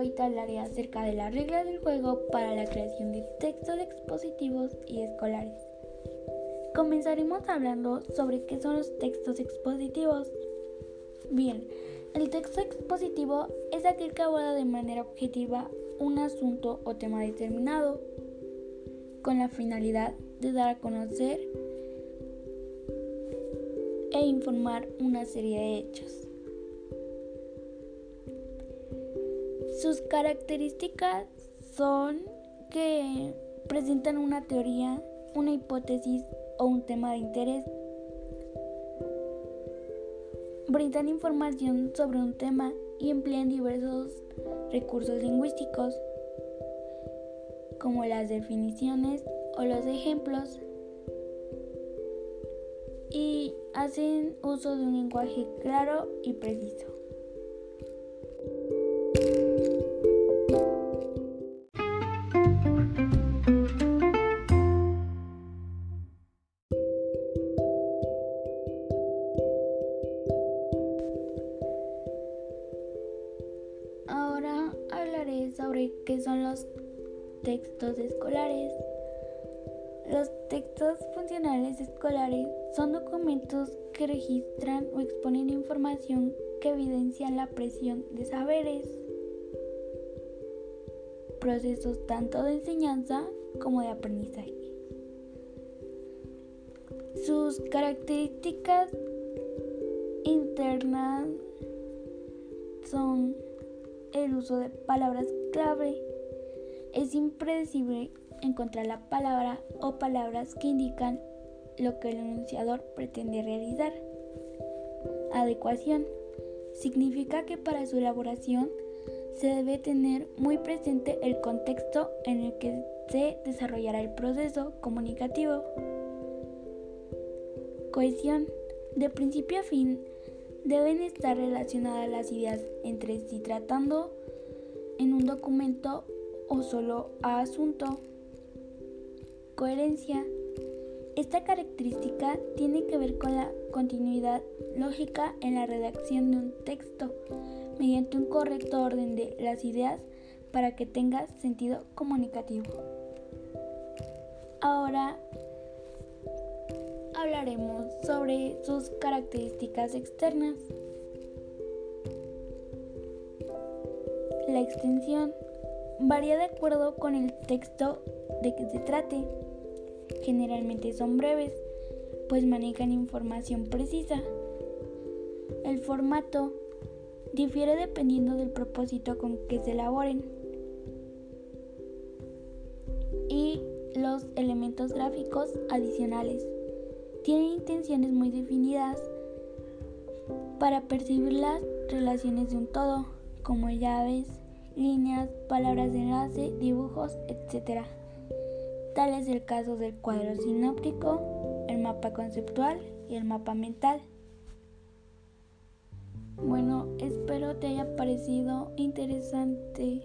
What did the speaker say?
Hoy te hablaré acerca de las reglas del juego para la creación de textos expositivos y escolares. Comenzaremos hablando sobre qué son los textos expositivos. Bien, el texto expositivo es aquel que aborda de manera objetiva un asunto o tema determinado, con la finalidad de dar a conocer e informar una serie de hechos. Sus características son que presentan una teoría, una hipótesis o un tema de interés. Brindan información sobre un tema y emplean diversos recursos lingüísticos, como las definiciones o los ejemplos, y hacen uso de un lenguaje claro y preciso. Sobre qué son los textos escolares. Los textos funcionales escolares son documentos que registran o exponen información que evidencian la presión de saberes, procesos tanto de enseñanza como de aprendizaje. Sus características internas son el uso de palabras clave. Es impredecible encontrar la palabra o palabras que indican lo que el enunciador pretende realizar. Adecuación significa que para su elaboración se debe tener muy presente el contexto en el que se desarrollará el proceso comunicativo. Cohesión. De principio a fin deben estar relacionadas las ideas entre sí tratando en un documento o solo a asunto. Coherencia. Esta característica tiene que ver con la continuidad lógica en la redacción de un texto mediante un correcto orden de las ideas para que tenga sentido comunicativo. Ahora hablaremos sobre sus características externas. La extensión varía de acuerdo con el texto de que se trate. Generalmente son breves, pues manejan información precisa. El formato difiere dependiendo del propósito con que se elaboren. Y los elementos gráficos adicionales tienen intenciones muy definidas para percibir las relaciones de un todo, como llaves, líneas, palabras de enlace, dibujos, etc. Tal es el caso del cuadro sinóptico, el mapa conceptual y el mapa mental. Bueno, espero te haya parecido interesante.